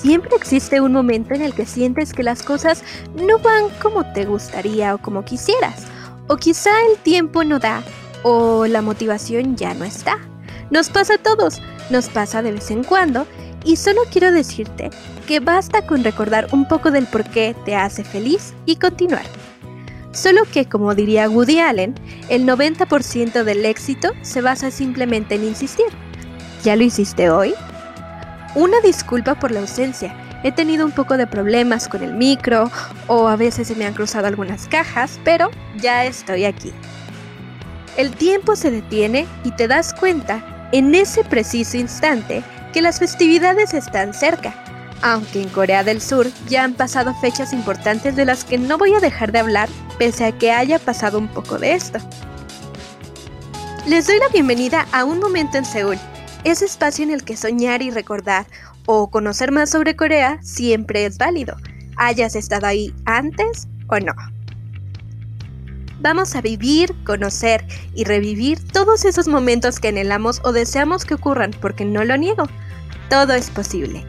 Siempre existe un momento en el que sientes que las cosas no van como te gustaría o como quisieras, o quizá el tiempo no da, o la motivación ya no está. Nos pasa a todos, nos pasa de vez en cuando, y solo quiero decirte que basta con recordar un poco del por qué te hace feliz y continuar. Solo que, como diría Woody Allen, el 90% del éxito se basa simplemente en insistir. ¿Ya lo hiciste hoy? Una disculpa por la ausencia. He tenido un poco de problemas con el micro o a veces se me han cruzado algunas cajas, pero ya estoy aquí. El tiempo se detiene y te das cuenta en ese preciso instante que las festividades están cerca, aunque en Corea del Sur ya han pasado fechas importantes de las que no voy a dejar de hablar pese a que haya pasado un poco de esto. Les doy la bienvenida a Un Momento en Seúl, ese espacio en el que soñar y recordar o conocer más sobre Corea siempre es válido, hayas estado ahí antes o no. Vamos a vivir, conocer y revivir todos esos momentos que anhelamos o deseamos que ocurran, porque no lo niego, todo es posible.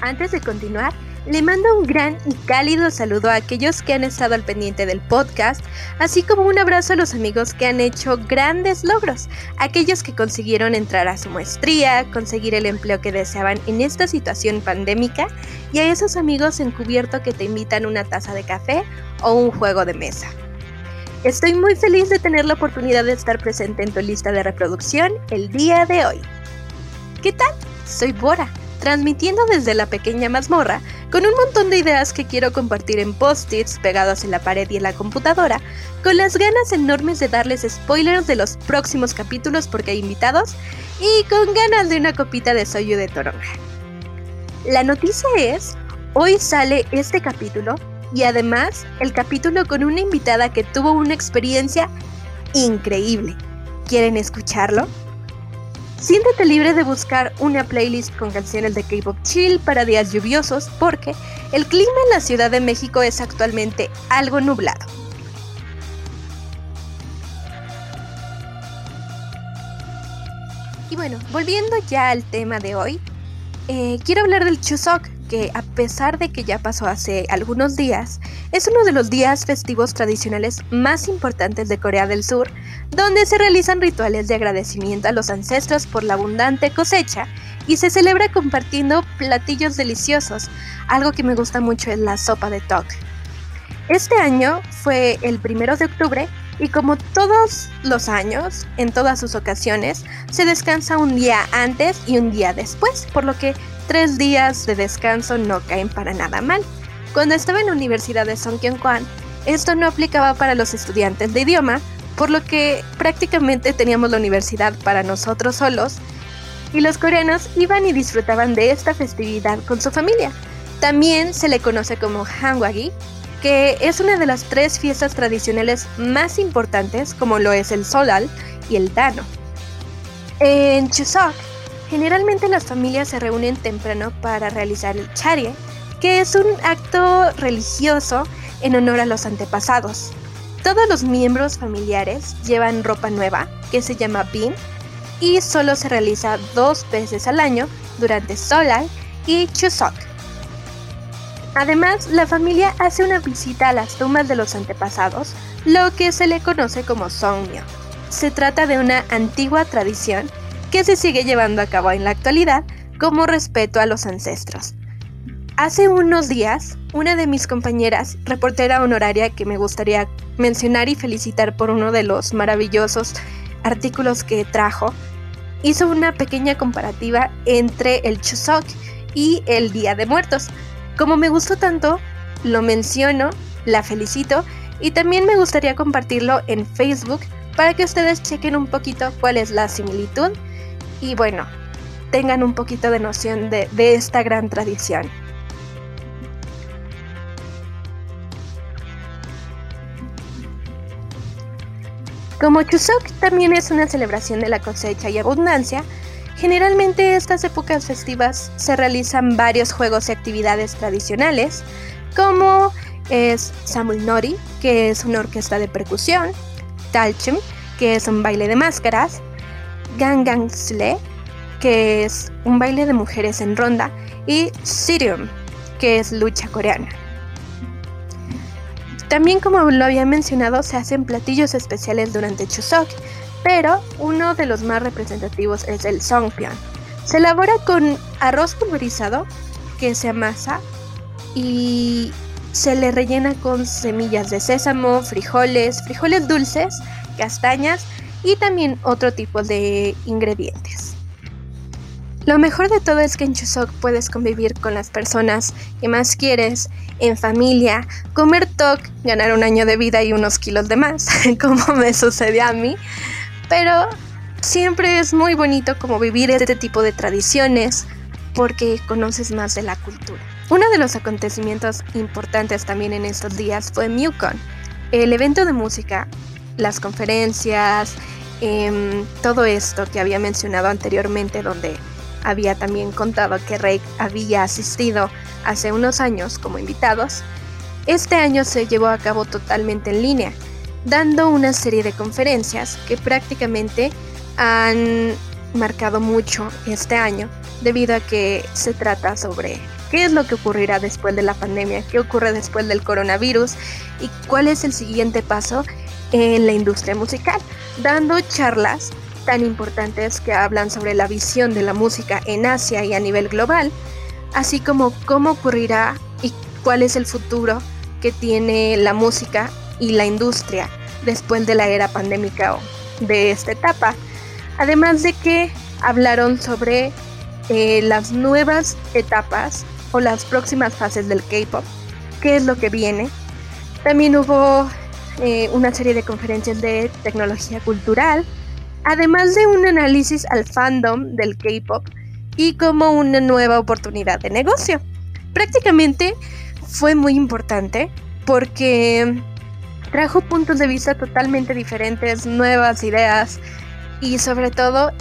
Antes de continuar, le mando un gran y cálido saludo a aquellos que han estado al pendiente del podcast, así como un abrazo a los amigos que han hecho grandes logros, aquellos que consiguieron entrar a su maestría, conseguir el empleo que deseaban en esta situación pandémica, y a esos amigos encubierto que te invitan una taza de café o un juego de mesa. Estoy muy feliz de tener la oportunidad de estar presente en tu lista de reproducción el día de hoy. ¿Qué tal? Soy Bora transmitiendo desde la pequeña mazmorra, con un montón de ideas que quiero compartir en post-its pegados en la pared y en la computadora, con las ganas enormes de darles spoilers de los próximos capítulos porque hay invitados, y con ganas de una copita de soyu de toronga. La noticia es, hoy sale este capítulo y además el capítulo con una invitada que tuvo una experiencia increíble. ¿Quieren escucharlo? Siéntete libre de buscar una playlist con canciones de K-pop chill para días lluviosos porque el clima en la Ciudad de México es actualmente algo nublado. Y bueno, volviendo ya al tema de hoy, eh, quiero hablar del Chuseok, que a pesar de que ya pasó hace algunos días, es uno de los días festivos tradicionales más importantes de Corea del Sur, donde se realizan rituales de agradecimiento a los ancestros por la abundante cosecha y se celebra compartiendo platillos deliciosos. Algo que me gusta mucho es la sopa de tok. Este año fue el primero de octubre y como todos los años, en todas sus ocasiones, se descansa un día antes y un día después, por lo que tres días de descanso no caen para nada mal. Cuando estaba en la Universidad de Songkyunkwan, esto no aplicaba para los estudiantes de idioma, por lo que prácticamente teníamos la universidad para nosotros solos y los coreanos iban y disfrutaban de esta festividad con su familia. También se le conoce como Hanwagi, que es una de las tres fiestas tradicionales más importantes, como lo es el Solal y el Dano. En Chuseok, generalmente las familias se reúnen temprano para realizar el Charie, que es un acto religioso en honor a los antepasados. Todos los miembros familiares llevan ropa nueva, que se llama bin, y solo se realiza dos veces al año durante Solal y Chuseok. Además, la familia hace una visita a las tumbas de los antepasados, lo que se le conoce como Songmyo. Se trata de una antigua tradición que se sigue llevando a cabo en la actualidad como respeto a los ancestros. Hace unos días, una de mis compañeras, reportera honoraria que me gustaría mencionar y felicitar por uno de los maravillosos artículos que trajo, hizo una pequeña comparativa entre el Chuseok y el Día de Muertos. Como me gustó tanto, lo menciono, la felicito y también me gustaría compartirlo en Facebook para que ustedes chequen un poquito cuál es la similitud y bueno, tengan un poquito de noción de, esta gran tradición. Como Chuseok también es una celebración de la cosecha y abundancia, generalmente estas épocas festivas se realizan varios juegos y actividades tradicionales, como es Samulnori, que es una orquesta de percusión, Talchum, que es un baile de máscaras, Gangang Sle, que es un baile de mujeres en ronda, y Sirium, que es lucha coreana. También como lo había mencionado, se hacen platillos especiales durante Chuseok, pero uno de los más representativos es el Songpyeon. Se elabora con arroz pulverizado que se amasa y se le rellena con semillas de sésamo, frijoles, frijoles dulces, castañas y también otro tipo de ingredientes. Lo mejor de todo es que en Chuseok puedes convivir con las personas que más quieres, en familia, comer tok, ganar un año de vida y unos kilos de más, como me sucedió a mí, pero siempre es muy bonito como vivir este tipo de tradiciones porque conoces más de la cultura. Uno de los acontecimientos importantes también en estos días fue MUCON, el evento de música, las conferencias, em, todo esto que había mencionado anteriormente, donde había también contado que Rake había asistido hace unos años como invitados. Este año se llevó a cabo totalmente en línea, dando una serie de conferencias que prácticamente han marcado mucho este año debido a que se trata sobre qué es lo que ocurrirá después de la pandemia, qué ocurre después del coronavirus y cuál es el siguiente paso en la industria musical, dando charlas tan importantes que hablan sobre la visión de la música en Asia y a nivel global, así como cómo ocurrirá y cuál es el futuro que tiene la música y la industria después de la era pandémica o de esta etapa. Además de que hablaron sobre eh, las nuevas etapas o las próximas fases del K-Pop, qué es lo que viene. También hubo eh, una serie de conferencias de tecnología cultural, además de un análisis al fandom del K-Pop y como una nueva oportunidad de negocio. Prácticamente fue muy importante porque trajo puntos de vista totalmente diferentes, nuevas ideas y sobre todo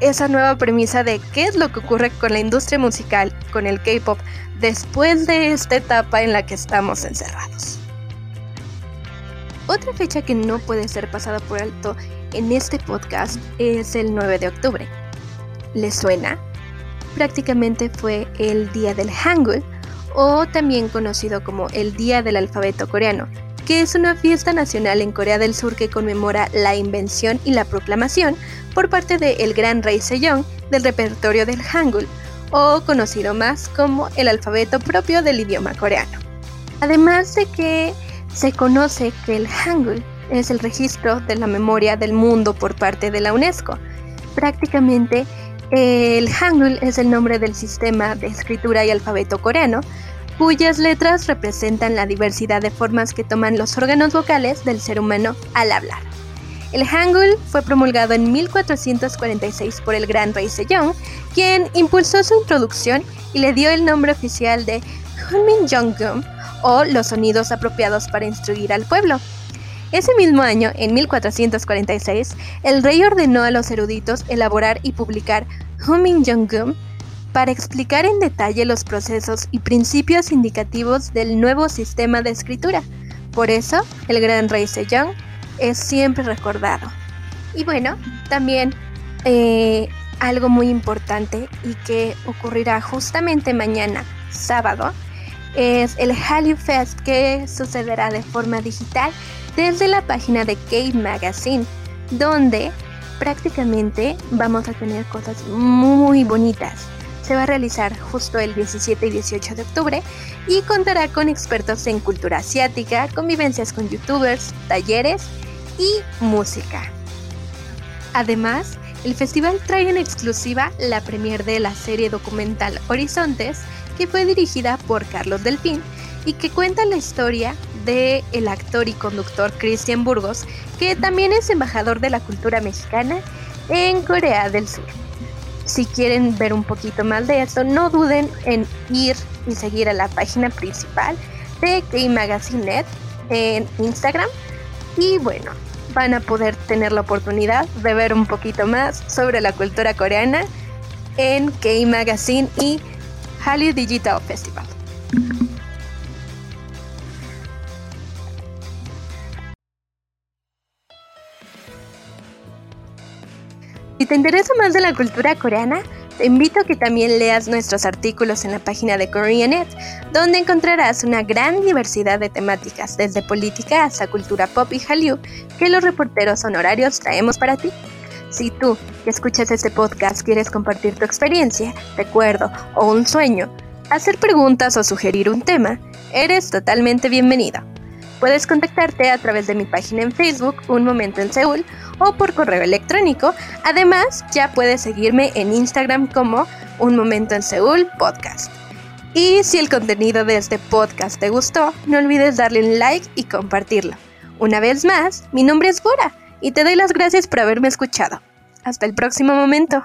esa nueva premisa de qué es lo que ocurre con la industria musical, con el K-Pop, después de esta etapa en la que estamos encerrados. Otra fecha que no puede ser pasada por alto en este podcast es el 9 de octubre. ¿Les suena? Prácticamente fue el día del Hangul, o también conocido como el Día del Alfabeto Coreano, que es una fiesta nacional en Corea del Sur que conmemora la invención y la proclamación por parte del gran rey Sejong del repertorio del Hangul, o conocido más como el alfabeto propio del idioma coreano. Además de que se conoce que el Hangul es el registro de la memoria del mundo por parte de la UNESCO. Prácticamente el Hangul es el nombre del sistema de escritura y alfabeto coreano, cuyas letras representan la diversidad de formas que toman los órganos vocales del ser humano al hablar. El Hangul fue promulgado en 1446 por el gran rey Sejong, quien impulsó su introducción y le dio el nombre oficial de Hunmin Jeongeum o los sonidos apropiados para instruir al pueblo. Ese mismo año, en 1446, el rey ordenó a los eruditos elaborar y publicar Hunmin Jeongeum para explicar en detalle los procesos y principios indicativos del nuevo sistema de escritura. Por eso, el gran rey Sejong es siempre recordado. Y bueno, también eh, algo muy importante y que ocurrirá justamente mañana, sábado, es el Hallyu Fest que sucederá de forma digital desde la página de Kate Magazine, donde prácticamente vamos a tener cosas muy bonitas. Se va a realizar justo el 17 y 18 de octubre y contará con expertos en cultura asiática, convivencias con youtubers, talleres y música. Además, el festival trae en exclusiva la premier de la serie documental Horizontes, que fue dirigida por Carlos Delfín y que cuenta la historia de el actor y conductor Cristian Burgos, que también es embajador de la cultura mexicana en Corea del Sur. Si quieren ver un poquito más de esto, no duden en ir y seguir a la página principal de K-Magazine.net en Instagram. Y bueno, van a poder tener la oportunidad de ver un poquito más sobre la cultura coreana en K-Magazine y Hallyu Digital Festival. Si te interesa más de la cultura coreana, te invito a que también leas nuestros artículos en la página de Koreanet, donde encontrarás una gran diversidad de temáticas, desde política hasta cultura pop y Hallyu, que los reporteros honorarios traemos para ti. Si tú, que escuchas este podcast, quieres compartir tu experiencia, recuerdo o un sueño, hacer preguntas o sugerir un tema, eres totalmente bienvenido. Puedes contactarte a través de mi página en Facebook, Un Momento en Seúl, o por correo electrónico. Además, ya puedes seguirme en Instagram como Un Momento en Seúl Podcast. Y si el contenido de este podcast te gustó, no olvides darle un like y compartirlo. Una vez más, mi nombre es Bora y te doy las gracias por haberme escuchado. Hasta el próximo momento.